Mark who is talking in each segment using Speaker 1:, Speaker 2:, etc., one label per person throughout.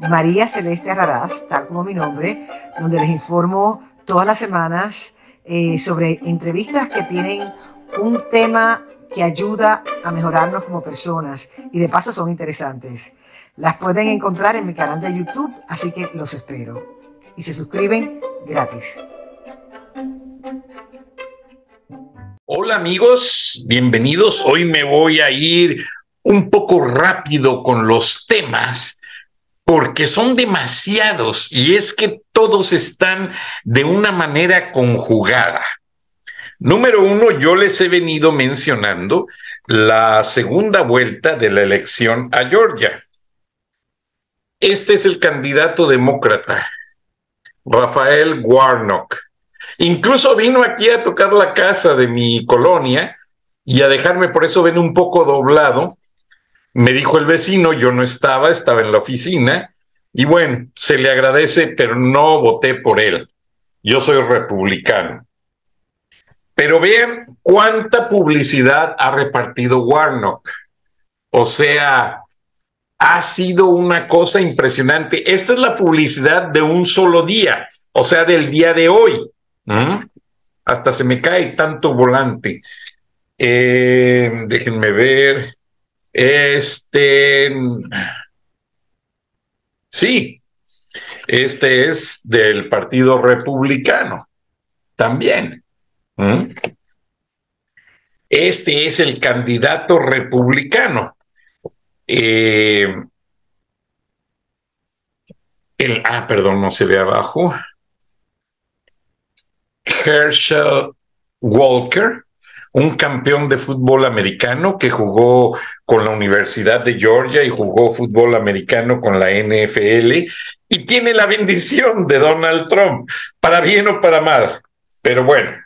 Speaker 1: María Celeste Raraz, tal como mi nombre, donde les informo todas las semanas eh, sobre entrevistas que tienen un tema que ayuda a mejorarnos como personas y de paso son interesantes. Las pueden encontrar en mi canal de YouTube, así que los espero. Y se suscriben gratis.
Speaker 2: Hola amigos, bienvenidos. Hoy me voy a ir un poco rápido con los temas porque son demasiados y es que todos están de una manera conjugada. Número uno, yo les he venido mencionando la segunda vuelta de la elección a Georgia. Este es el candidato demócrata, Rafael Warnock. Incluso vino aquí a tocar la casa de mi colonia y a dejarme, por eso ven un poco doblado, me dijo el vecino, yo no estaba, estaba en la oficina, y bueno, se le agradece, pero no voté por él. Yo soy republicano. Pero vean cuánta publicidad ha repartido Warnock. O sea, ha sido una cosa impresionante. Esta es la publicidad de un solo día, o sea, del día de hoy. Hasta se me cae tanto volante. Eh, déjenme ver. Este. Sí, este es del Partido Republicano también. Este es el candidato republicano. Eh, el, ah, perdón, no se ve abajo. Herschel Walker un campeón de fútbol americano que jugó con la Universidad de Georgia y jugó fútbol americano con la NFL y tiene la bendición de Donald Trump, para bien o para mal. Pero bueno,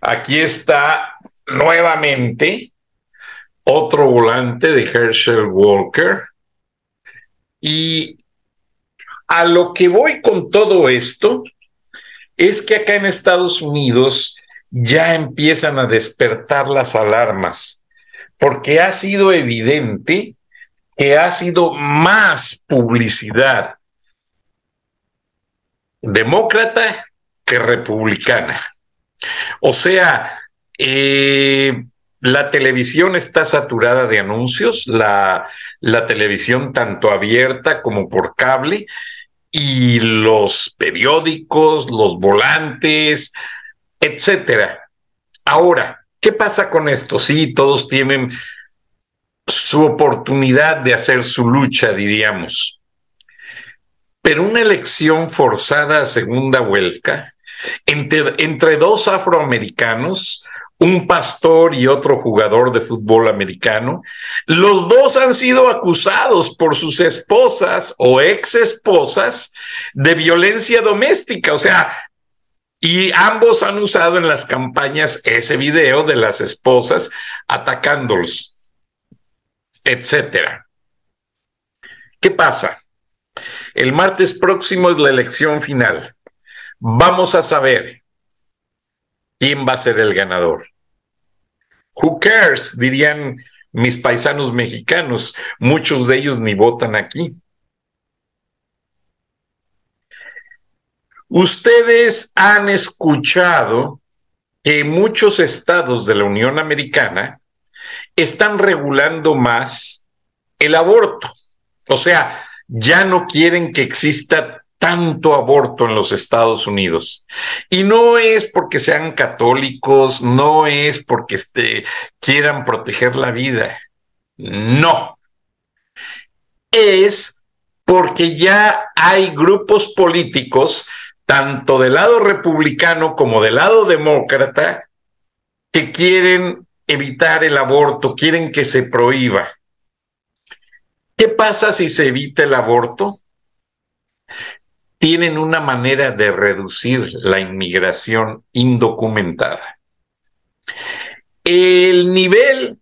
Speaker 2: aquí está nuevamente otro volante de Herschel Walker. Y a lo que voy con todo esto es que acá en Estados Unidos ya empiezan a despertar las alarmas, porque ha sido evidente que ha sido más publicidad demócrata que republicana. O sea, eh, la televisión está saturada de anuncios, la, la televisión tanto abierta como por cable, y los periódicos, los volantes, etcétera. Ahora, ¿qué pasa con esto? Sí, todos tienen su oportunidad de hacer su lucha, diríamos. Pero una elección forzada a segunda vuelta entre, entre dos afroamericanos, un pastor y otro jugador de fútbol americano, los dos han sido acusados por sus esposas o ex esposas de violencia doméstica. O sea, y ambos han usado en las campañas ese video de las esposas atacándolos, etcétera. ¿Qué pasa? El martes próximo es la elección final. Vamos a saber quién va a ser el ganador. Who cares, dirían mis paisanos mexicanos. Muchos de ellos ni votan aquí. Ustedes han escuchado que muchos estados de la Unión Americana están regulando más el aborto. O sea, ya no quieren que exista tanto aborto en los Estados Unidos. Y no es porque sean católicos, no es porque este, quieran proteger la vida. No. Es porque ya hay grupos políticos tanto del lado republicano como del lado demócrata, que quieren evitar el aborto, quieren que se prohíba. ¿Qué pasa si se evita el aborto? tienen una manera de reducir la inmigración indocumentada. El nivel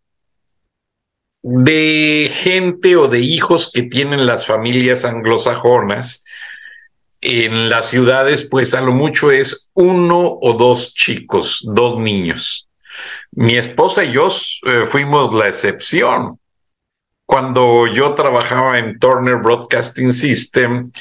Speaker 2: de gente o de hijos que tienen las familias anglosajonas en las ciudades, pues a lo mucho es uno o dos chicos, dos niños. Mi esposa y yo eh, fuimos la excepción. Cuando yo trabajaba en Turner Broadcasting System,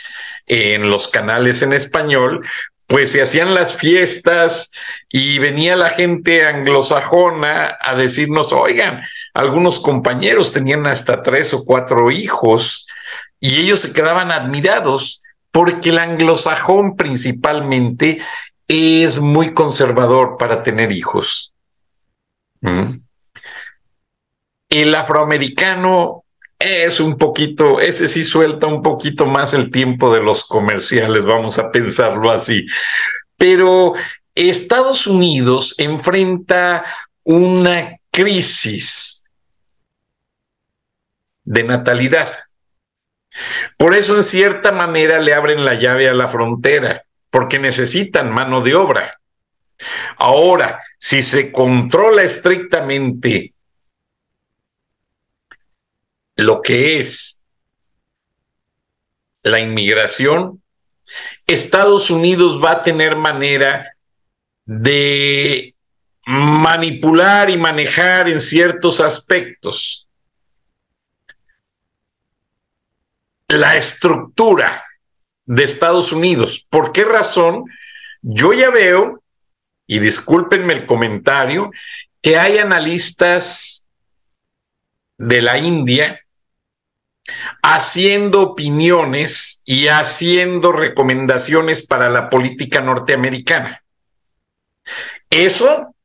Speaker 2: en los canales en español, pues se hacían las fiestas y venía la gente anglosajona a decirnos, oigan, algunos compañeros tenían hasta tres o cuatro hijos y ellos se quedaban admirados porque el anglosajón principalmente es muy conservador para tener hijos. ¿Mm? El afroamericano es un poquito, ese sí suelta un poquito más el tiempo de los comerciales, vamos a pensarlo así. Pero Estados Unidos enfrenta una crisis de natalidad. Por eso, en cierta manera, le abren la llave a la frontera, porque necesitan mano de obra. Ahora, si se controla estrictamente lo que es la inmigración, Estados Unidos va a tener manera de manipular y manejar en ciertos aspectos la estructura de Estados Unidos. ¿Por qué razón? Yo ya veo, y discúlpenme el comentario, que hay analistas de la India haciendo opiniones y haciendo recomendaciones para la política norteamericana. Eso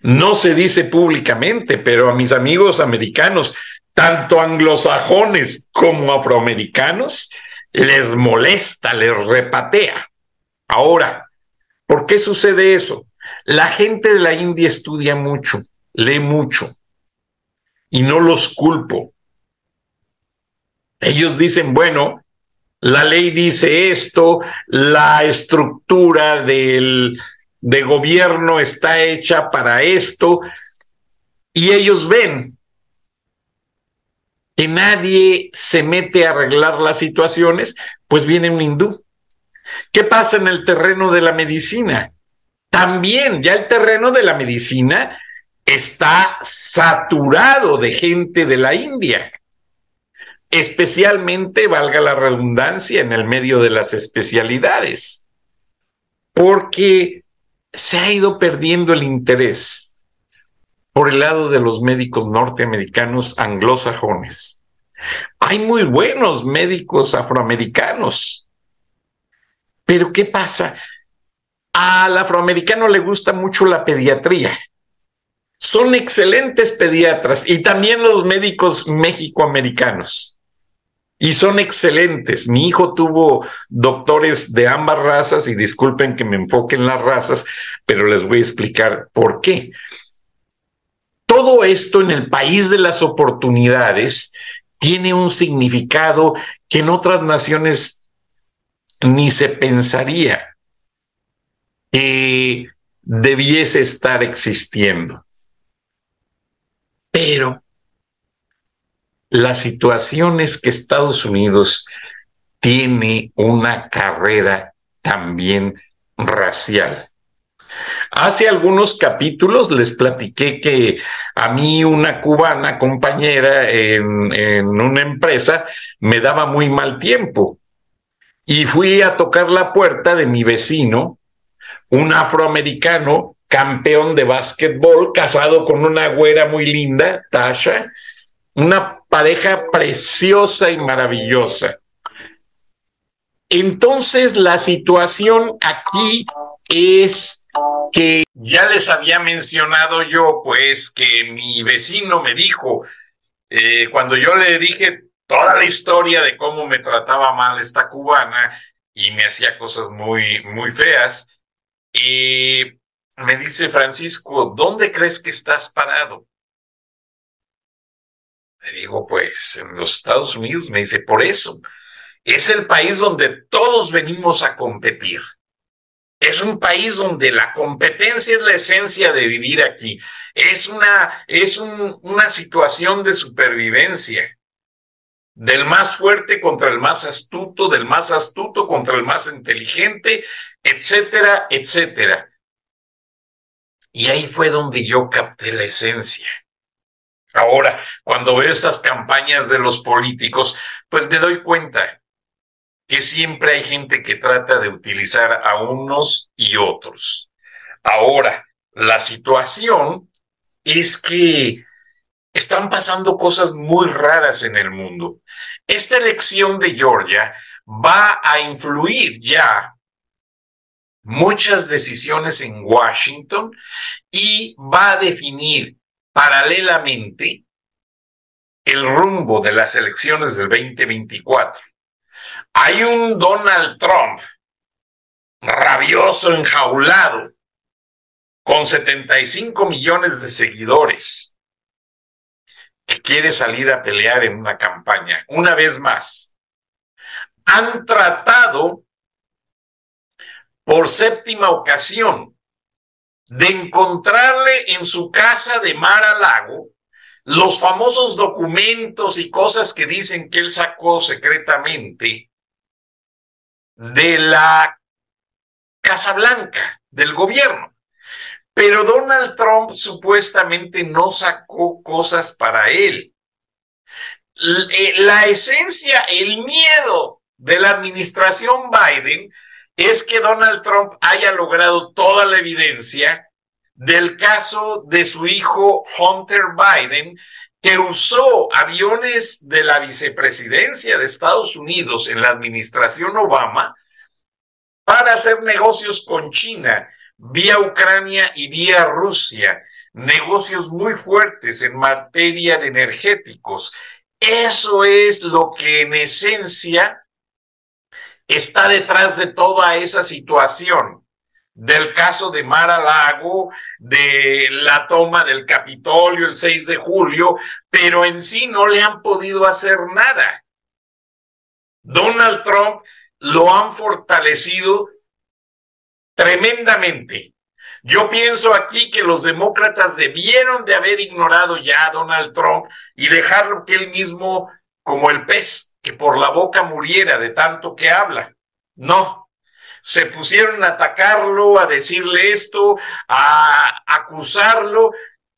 Speaker 2: no se dice públicamente, pero a mis amigos americanos, tanto anglosajones como afroamericanos, les molesta, les repatea. Ahora, ¿por qué sucede eso? La gente de la India estudia mucho, lee mucho, y no los culpo. Ellos dicen, bueno, la ley dice esto, la estructura del, de gobierno está hecha para esto, y ellos ven que nadie se mete a arreglar las situaciones, pues viene un hindú. ¿Qué pasa en el terreno de la medicina? También ya el terreno de la medicina está saturado de gente de la India especialmente, valga la redundancia, en el medio de las especialidades, porque se ha ido perdiendo el interés por el lado de los médicos norteamericanos anglosajones. Hay muy buenos médicos afroamericanos, pero ¿qué pasa? Al afroamericano le gusta mucho la pediatría. Son excelentes pediatras y también los médicos mexicoamericanos y son excelentes. Mi hijo tuvo doctores de ambas razas y disculpen que me enfoque en las razas, pero les voy a explicar por qué. Todo esto en el país de las oportunidades tiene un significado que en otras naciones ni se pensaría que debiese estar existiendo. Pero la situación es que Estados Unidos tiene una carrera también racial. Hace algunos capítulos les platiqué que a mí una cubana compañera en, una empresa me daba muy mal tiempo y fui a tocar la puerta de mi vecino, un afroamericano campeón de básquetbol, casado con una güera muy linda, Tasha, una pareja preciosa y maravillosa. Entonces la situación aquí es que ya les había mencionado yo, pues que mi vecino me dijo, eh, cuando yo le dije toda la historia de cómo me trataba mal esta cubana y me hacía cosas muy, muy feas, y me dice Francisco, ¿dónde crees que estás parado? Le digo, pues en los Estados Unidos, me dice, por eso. es el país donde todos venimos a competir. Es un país donde la competencia es la esencia de vivir aquí. Es una, es una situación de supervivencia. Del más fuerte contra el más astuto, del más astuto contra el más inteligente, etcétera, etcétera. Y ahí fue donde yo capté la esencia. Ahora, cuando veo estas campañas de los políticos, pues me doy cuenta que siempre hay gente que trata de utilizar a unos y otros. Ahora, la situación es que están pasando cosas muy raras en el mundo. Esta elección de Georgia va a influir ya muchas decisiones en Washington y va a definir paralelamente el rumbo de las elecciones del 2024. Hay un Donald Trump rabioso, enjaulado, con 75 millones de seguidores, que quiere salir a pelear en una campaña. Una vez más, han tratado por séptima ocasión de encontrarle en su casa de Mar a Lago los famosos documentos y cosas que dicen que él sacó secretamente de la Casa Blanca, del gobierno. Pero Donald Trump supuestamente no sacó cosas para él. Eh, la esencia, el miedo de la administración Biden es que Donald Trump haya logrado toda la evidencia del caso de su hijo Hunter Biden, que usó aviones de la vicepresidencia de Estados Unidos en la administración Obama para hacer negocios con China vía Ucrania y vía Rusia, negocios muy fuertes en materia de energéticos. Eso es lo que en esencia está detrás de toda esa situación del caso de Mara Lago, de la toma del Capitolio el 6 de julio, pero en sí no le han podido hacer nada. Donald Trump lo han fortalecido tremendamente. Yo pienso aquí que los demócratas debieron de haber ignorado ya a Donald Trump y dejarlo que él mismo, como el pez, que por la boca muriera de tanto que habla. No, se pusieron a atacarlo, a decirle esto, a acusarlo.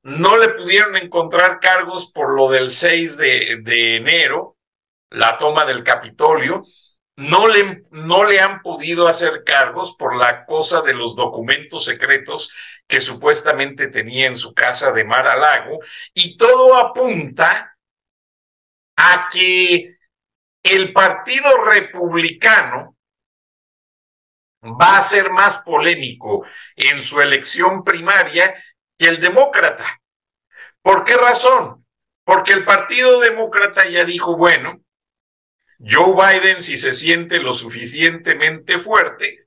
Speaker 2: No le pudieron encontrar cargos por lo del 6 de, de enero, la toma del Capitolio. No le, no le han podido hacer cargos por la cosa de los documentos secretos que supuestamente tenía en su casa de Mar a Lago. Y todo apunta a que el Partido Republicano va a ser más polémico en su elección primaria que el demócrata. ¿Por qué razón? Porque el Partido Demócrata ya dijo, bueno, Joe Biden, si se siente lo suficientemente fuerte,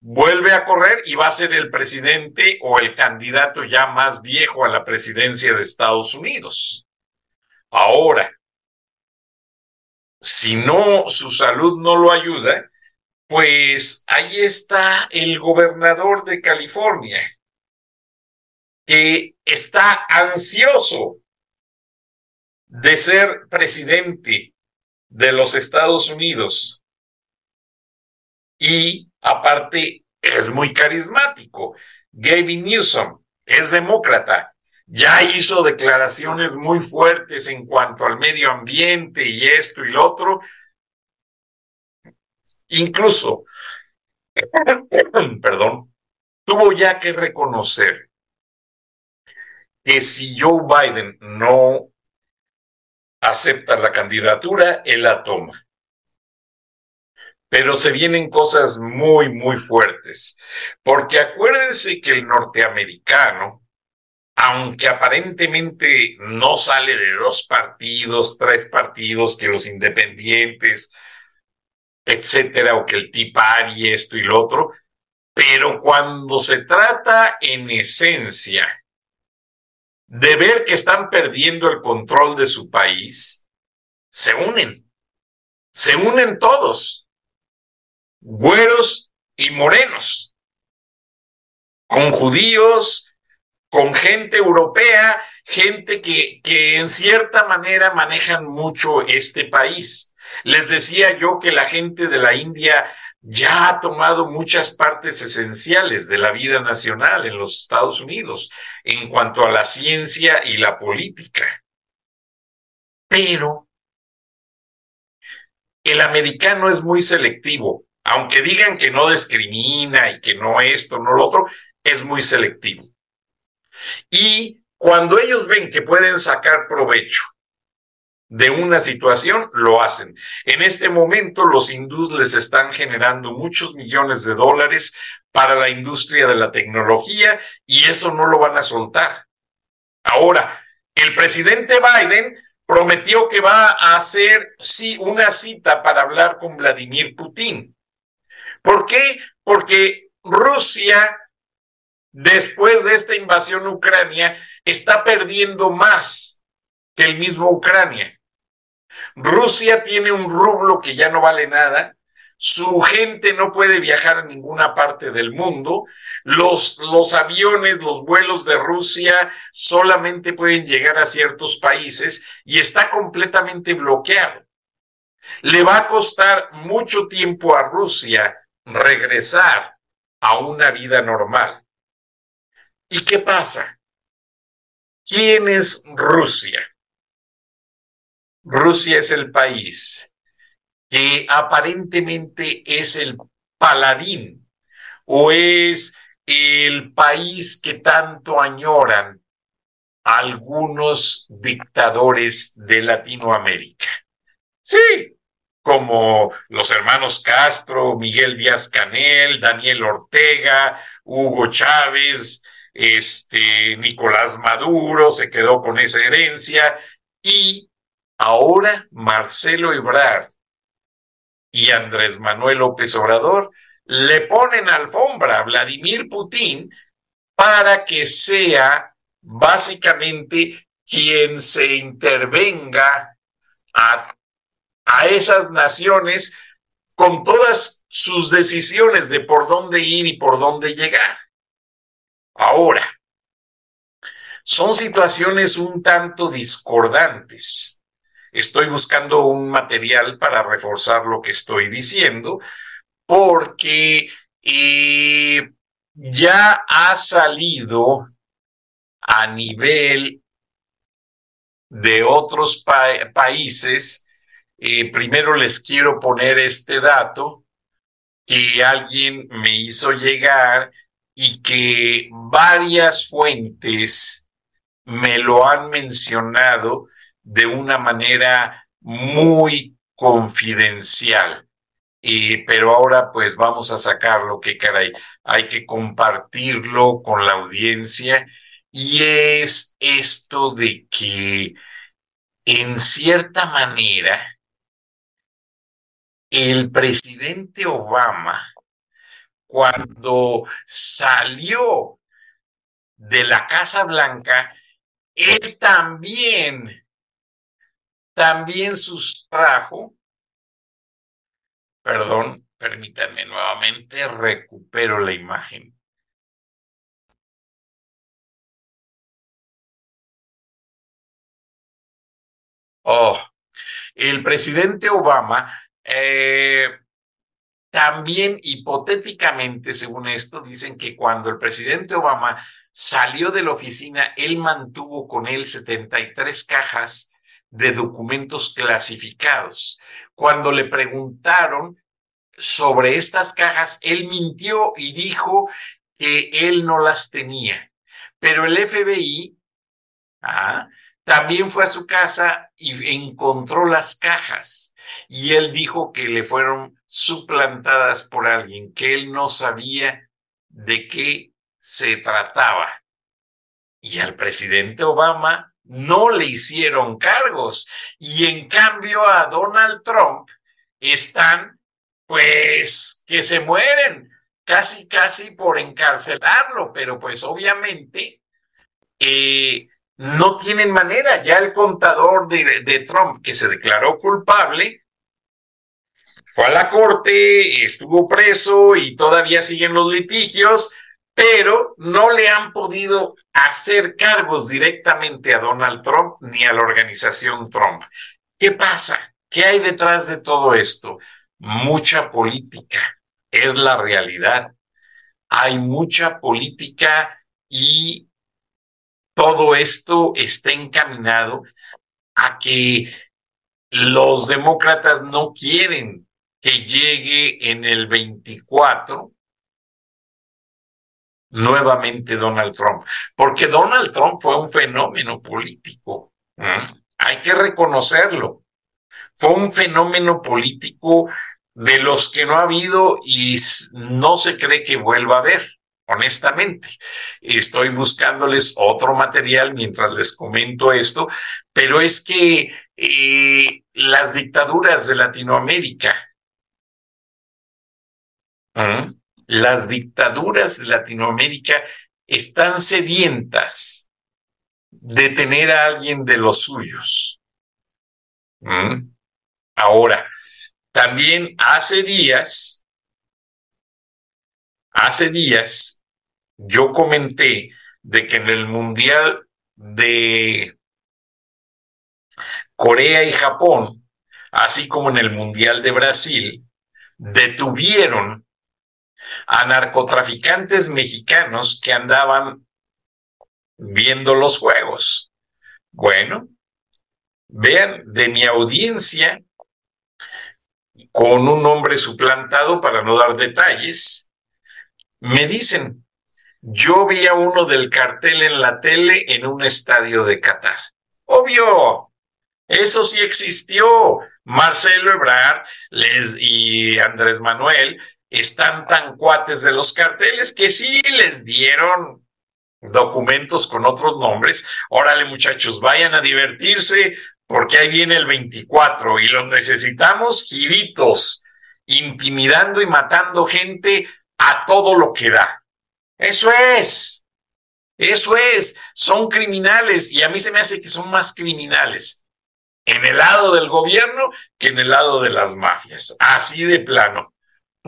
Speaker 2: vuelve a correr y va a ser el presidente o el candidato ya más viejo a la presidencia de Estados Unidos. Ahora, si no, su salud no lo ayuda, pues ahí está el gobernador de California, que está ansioso de ser presidente de los Estados Unidos. Y aparte es muy carismático. Gavin Newsom es demócrata. Ya hizo declaraciones muy fuertes en cuanto al medio ambiente y esto y lo otro, Incluso, perdón, tuvo ya que reconocer que si Joe Biden no acepta la candidatura, él la toma. Pero se vienen cosas muy, muy fuertes, porque acuérdense que el norteamericano, aunque aparentemente no sale de dos partidos, tres partidos, que los independientes, etcétera, o que el tipar y esto y lo otro, pero cuando se trata en esencia de ver que están perdiendo el control de su país, se unen, se unen todos, güeros y morenos, con judíos, con gente europea, gente que, que en cierta manera manejan mucho este país. Les decía yo que la gente de la India ya ha tomado muchas partes esenciales de la vida nacional en los Estados Unidos en cuanto a la ciencia y la política. Pero el americano es muy selectivo, aunque digan que no discrimina y que no esto, no lo otro, es muy selectivo. Y cuando ellos ven que pueden sacar provecho de una situación, lo hacen. En este momento los hindús les están generando muchos millones de dólares para la industria de la tecnología y eso no lo van a soltar. Ahora, el presidente Biden prometió que va a hacer sí, una cita para hablar con Vladimir Putin. ¿Por qué? Porque Rusia, después de esta invasión Ucrania, está perdiendo más que el mismo Ucrania. Rusia tiene un rublo que ya no vale nada, su gente no puede viajar a ninguna parte del mundo, los, los aviones, los vuelos de Rusia solamente pueden llegar a ciertos países y está completamente bloqueado. Le va a costar mucho tiempo a Rusia regresar a una vida normal. ¿Y qué pasa? ¿Quién es Rusia? Rusia es el país que aparentemente es el paladín o es el país que tanto añoran algunos dictadores de Latinoamérica. Sí, como los hermanos Castro, Miguel Díaz Canel, Daniel Ortega, Hugo Chávez, este Nicolás Maduro se quedó con esa herencia y Ahora Marcelo Ebrard y Andrés Manuel López Obrador le ponen alfombra a Vladimir Putin para que sea básicamente quien se intervenga a, a esas naciones con todas sus decisiones de por dónde ir y por dónde llegar. Ahora, son situaciones un tanto discordantes estoy buscando un material para reforzar lo que estoy diciendo, porque eh, ya ha salido a nivel de otros países. Eh, primero les quiero poner este dato que alguien me hizo llegar y que varias fuentes me lo han mencionado de una manera muy confidencial. Pero ahora pues vamos a sacarlo, que caray, hay que compartirlo con la audiencia y es esto de que en cierta manera el presidente Obama cuando salió de la Casa Blanca, él también también sustrajo, perdón, permítanme nuevamente, recupero la imagen. Oh, el presidente Obama eh, también hipotéticamente, según esto, dicen que cuando el presidente Obama salió de la oficina, él mantuvo con él 73 cajas de documentos clasificados. Cuando le preguntaron sobre estas cajas, él mintió y dijo que él no las tenía. Pero el FBI ah, también fue a su casa y encontró las cajas. Y él dijo que le fueron suplantadas por alguien, que él no sabía de qué se trataba. Y al presidente Obama no le hicieron cargos y en cambio a Donald Trump están pues que se mueren casi casi por encarcelarlo, pero pues obviamente eh, no tienen manera. Ya el contador de, de Trump que se declaró culpable fue a la corte, estuvo preso y todavía siguen los litigios, pero no le han podido hacer cargos directamente a Donald Trump ni a la organización Trump. ¿Qué pasa? ¿Qué hay detrás de todo esto? Mucha política, es la realidad. Hay mucha política y todo esto está encaminado a que los demócratas no quieren que llegue en el 24 nuevamente Donald Trump, porque Donald Trump fue un fenómeno político, hay que reconocerlo, fue un fenómeno político de los que no ha habido y no se cree que vuelva a haber, honestamente. Estoy buscándoles otro material mientras les comento esto, pero es que eh, las dictaduras de Latinoamérica, las dictaduras de Latinoamérica están sedientas de tener a alguien de los suyos. Ahora, también hace días, hace días, yo comenté de que en el Mundial de Corea y Japón, así como en el Mundial de Brasil, detuvieron a narcotraficantes mexicanos que andaban viendo los juegos. Bueno, vean, de mi audiencia, con un nombre suplantado para no dar detalles, me dicen, yo vi a uno del cartel en la tele en un estadio de Qatar. Obvio, eso sí existió. Marcelo Ebrard les, y Andrés Manuel están tan cuates de los carteles que sí les dieron documentos con otros nombres. Órale muchachos, vayan a divertirse, porque ahí viene el 24 y los necesitamos giritos, intimidando y matando gente a todo lo que da. Eso es, eso es, son criminales y a mí se me hace que son más criminales en el lado del gobierno que en el lado de las mafias, así de plano,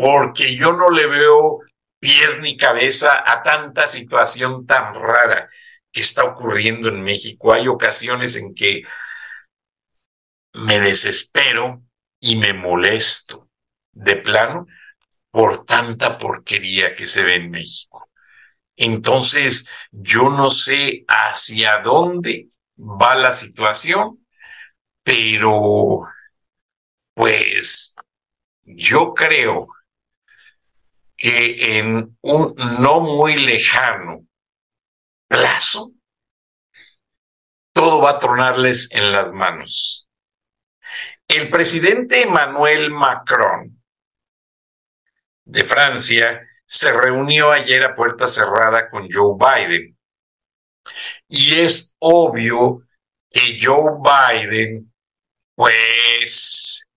Speaker 2: porque yo no le veo pies ni cabeza a tanta situación tan rara que está ocurriendo en México. Hay ocasiones en que me desespero y me molesto de plano por tanta porquería que se ve en México. Entonces, yo no sé hacia dónde va la situación, pero pues yo creo que en un no muy lejano plazo, todo va a tronarles en las manos. El presidente Emmanuel Macron de Francia se reunió ayer a puerta cerrada con Joe Biden. Y es obvio que Joe Biden, pues,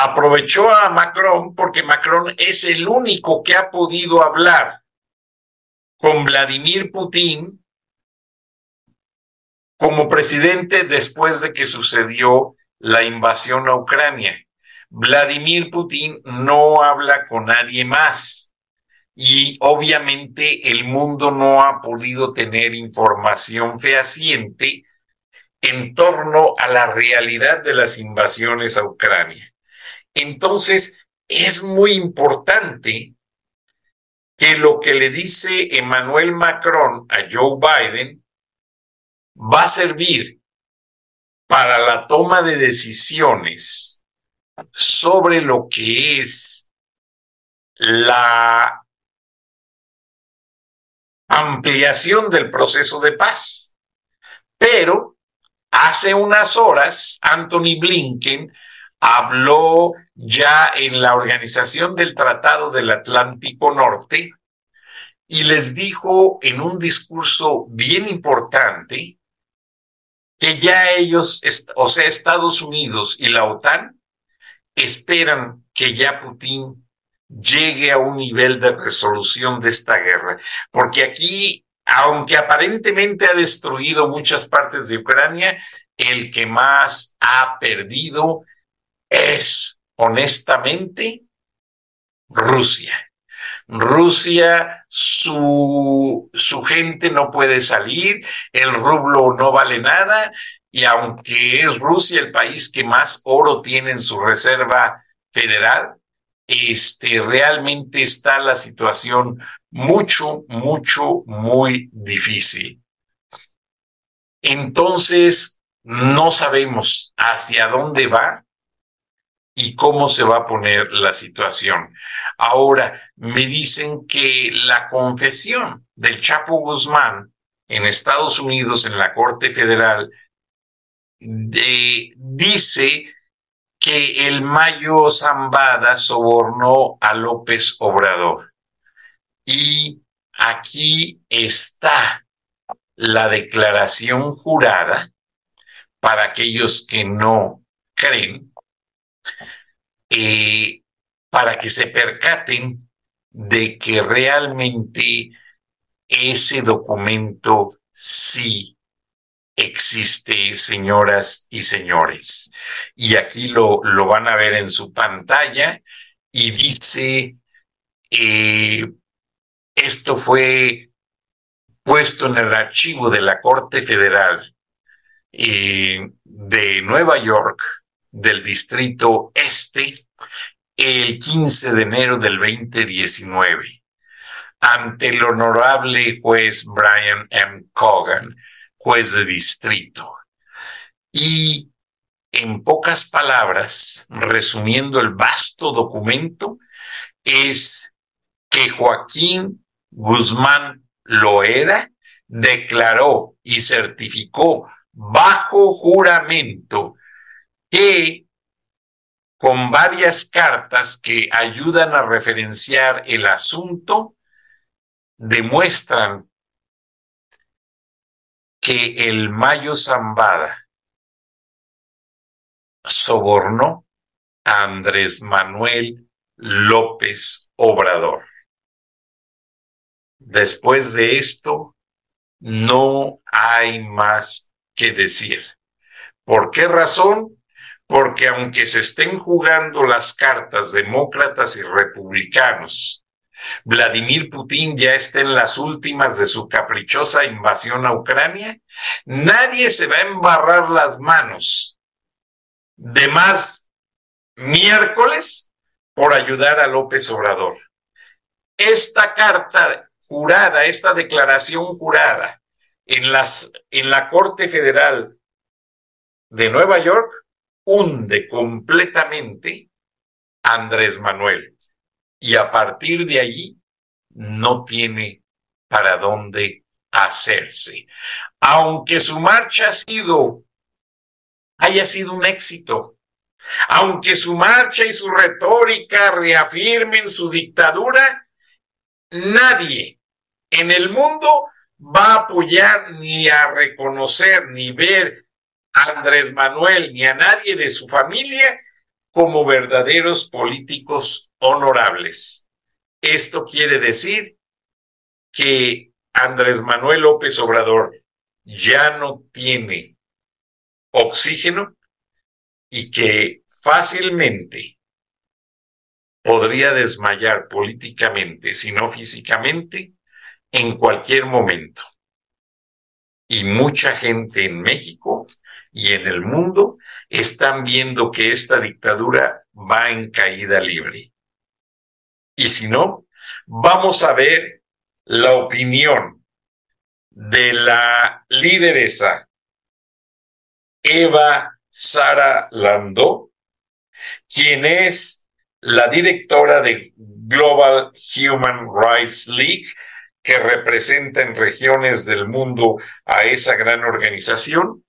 Speaker 2: aprovechó a Macron porque Macron es el único que ha podido hablar con Vladimir Putin como presidente después de que sucedió la invasión a Ucrania. Vladimir Putin no habla con nadie más y obviamente el mundo no ha podido tener información fehaciente en torno a la realidad de las invasiones a Ucrania. Entonces, es muy importante que lo que le dice Emmanuel Macron a Joe Biden va a servir para la toma de decisiones sobre lo que es la ampliación del proceso de paz. Pero hace unas horas, Anthony Blinken habló ya en la organización del Tratado del Atlántico Norte y les dijo en un discurso bien importante que ya ellos, o sea, Estados Unidos y la OTAN, esperan que ya Putin llegue a un nivel de resolución de esta guerra. Porque aquí, aunque aparentemente ha destruido muchas partes de Ucrania, el que más ha perdido es honestamente, Rusia. Rusia, su, su gente no puede salir, el rublo no vale nada, y aunque es Rusia el país que más oro tiene en su reserva federal, este, realmente está la situación mucho, mucho, muy difícil. Entonces, no sabemos hacia dónde va y cómo se va a poner la situación. Ahora, me dicen que la confesión del Chapo Guzmán en Estados Unidos, en la Corte Federal, dice que el Mayo Zambada sobornó a López Obrador. Y aquí está la declaración jurada para aquellos que no creen, eh, para que se percaten de que realmente ese documento sí existe, señoras y señores. Y aquí lo, lo van a ver en su pantalla y dice, eh, esto fue puesto en el archivo de la Corte Federal eh, de Nueva York, del Distrito Este, el 15 de enero del 2019, ante el honorable juez Brian M. Cogan, juez de distrito. Y en pocas palabras, resumiendo el vasto documento, es que Joaquín Guzmán Loera declaró y certificó bajo juramento que con varias cartas que ayudan a referenciar el asunto, demuestran que el Mayo Zambada sobornó a Andrés Manuel López Obrador. Después de esto, no hay más que decir. ¿Por qué razón? Porque aunque se estén jugando las cartas demócratas y republicanos, Vladimir Putin ya está en las últimas de su caprichosa invasión a Ucrania, nadie se va a embarrar las manos de más miércoles por ayudar a López Obrador. Esta carta jurada, esta declaración jurada en, en la Corte Federal de Nueva York hunde completamente a Andrés Manuel y a partir de ahí no tiene para dónde hacerse. Aunque su marcha ha sido, haya sido un éxito, aunque su marcha y su retórica reafirmen su dictadura, nadie en el mundo va a apoyar ni a reconocer ni ver Andrés Manuel ni a nadie de su familia como verdaderos políticos honorables. Esto quiere decir que Andrés Manuel López Obrador ya no tiene oxígeno y que fácilmente podría desmayar políticamente, si no físicamente, en cualquier momento. Y mucha gente en México y en el mundo están viendo que esta dictadura va en caída libre. Y si no, vamos a ver la opinión de la lideresa Eva Sara Landó, quien es la directora de Global Human Rights League, que representa en regiones del mundo a esa gran organización,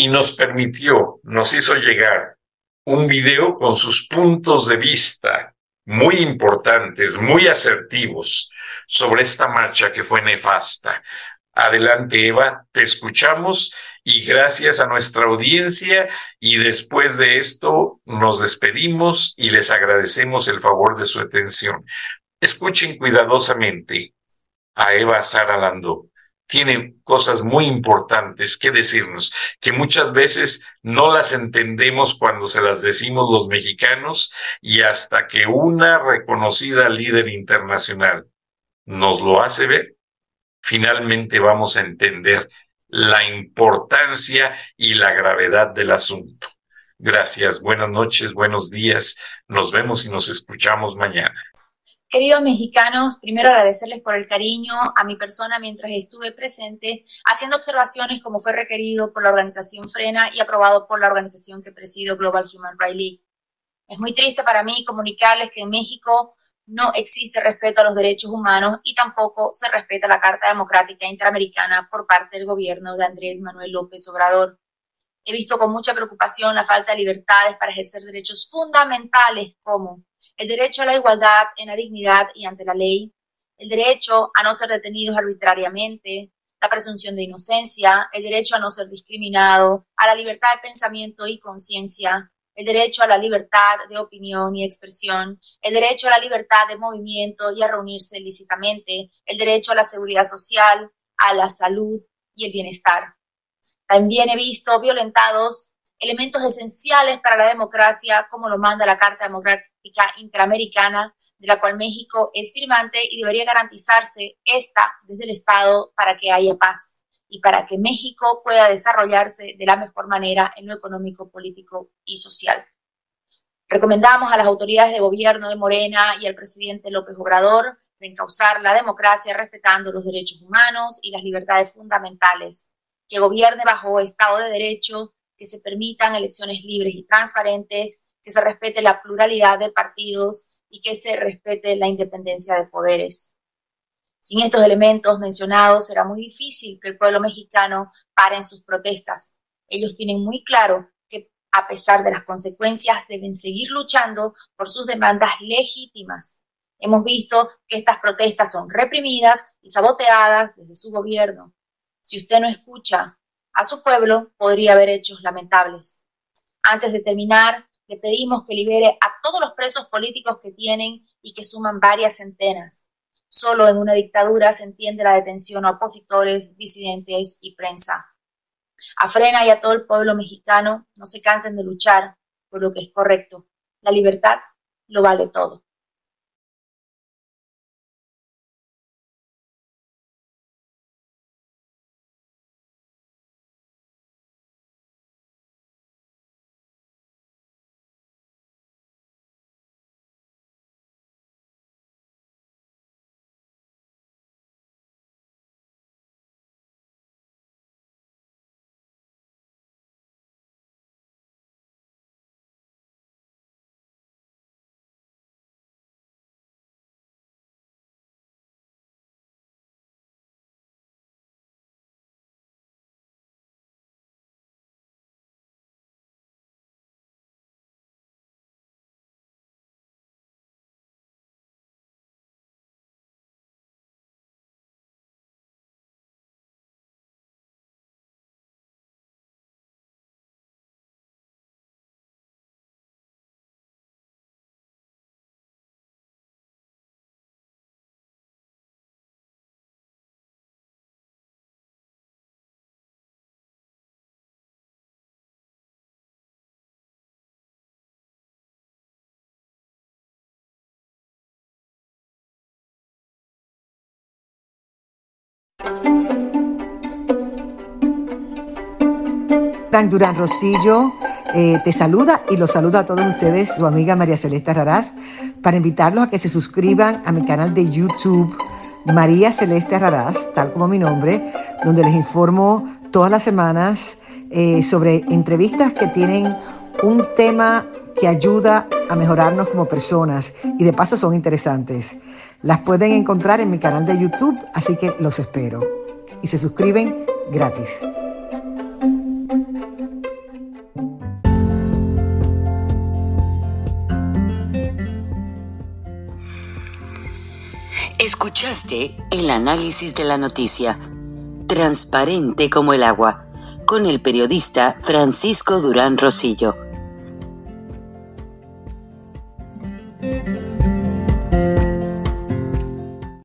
Speaker 2: y nos permitió, nos hizo llegar un video con sus puntos de vista muy importantes, muy asertivos sobre esta marcha que fue nefasta. Adelante, Eva, te escuchamos y gracias a nuestra audiencia y después de esto nos despedimos y les agradecemos el favor de su atención. Escuchen cuidadosamente a Eva Sara Landó, tiene cosas muy importantes que decirnos, que muchas veces no las entendemos cuando se las decimos los mexicanos y hasta que una reconocida líder internacional nos lo hace ver, finalmente vamos a entender la importancia y la gravedad del asunto. Gracias, buenas noches, buenos días, nos vemos y nos escuchamos mañana.
Speaker 3: Queridos mexicanos, primero agradecerles por el cariño a mi persona mientras estuve presente, haciendo observaciones como fue requerido por la organización Frena y aprobado por la organización que presido Global Human Rights League. Es muy triste para mí comunicarles que en México no existe respeto a los derechos humanos y tampoco se respeta la Carta Democrática Interamericana por parte del gobierno de Andrés Manuel López Obrador. He visto con mucha preocupación la falta de libertades para ejercer derechos fundamentales como el derecho a la igualdad en la dignidad y ante la ley, el derecho a no ser detenidos arbitrariamente, la presunción de inocencia, el derecho a no ser discriminado, a la libertad de pensamiento y conciencia, el derecho a la libertad de opinión y expresión, el derecho a la libertad de movimiento y a reunirse lícitamente, el derecho a la seguridad social, a la salud y el bienestar. También he visto violentados elementos esenciales para la democracia, como lo manda la Carta Interamericana, de la cual México es firmante y debería garantizarse esta desde el Estado para que haya paz y para que México pueda desarrollarse de la mejor manera en lo económico, político y social. Recomendamos a las autoridades de gobierno de Morena y al presidente López Obrador reencauzar la democracia respetando los derechos humanos y las libertades fundamentales, que gobierne bajo Estado de Derecho que se permitan elecciones libres y transparentes, que se respete la pluralidad de partidos y que se respete la independencia de poderes. Sin estos elementos mencionados, será muy difícil que el pueblo mexicano pare en sus protestas. Ellos tienen muy claro que, a pesar de las consecuencias, deben seguir luchando por sus demandas legítimas. Hemos visto que estas protestas son reprimidas y saboteadas desde su gobierno. Si usted no escucha a su pueblo podría haber hechos lamentables. Antes de terminar, le pedimos que libere a todos los presos políticos que tienen y que suman varias centenas. Solo en una dictadura se entiende la detención a opositores, disidentes y prensa. A Frena y a todo el pueblo mexicano, no se cansen de luchar por lo que es correcto. La libertad lo vale todo.
Speaker 1: Frank Durán Rosillo eh, te saluda y los saluda a todos ustedes, su amiga María Celeste Raraz, para invitarlos a que se suscriban a mi canal de YouTube, María Celeste Raraz, tal como mi nombre, donde les informo todas las semanas eh, sobre entrevistas que tienen un tema que ayuda a mejorarnos como personas y de paso son interesantes. Las pueden encontrar en mi canal de YouTube, así que los espero. Y se suscriben gratis.
Speaker 4: Escuchaste el análisis de la noticia, transparente como el agua, con el periodista Francisco Durán Rosillo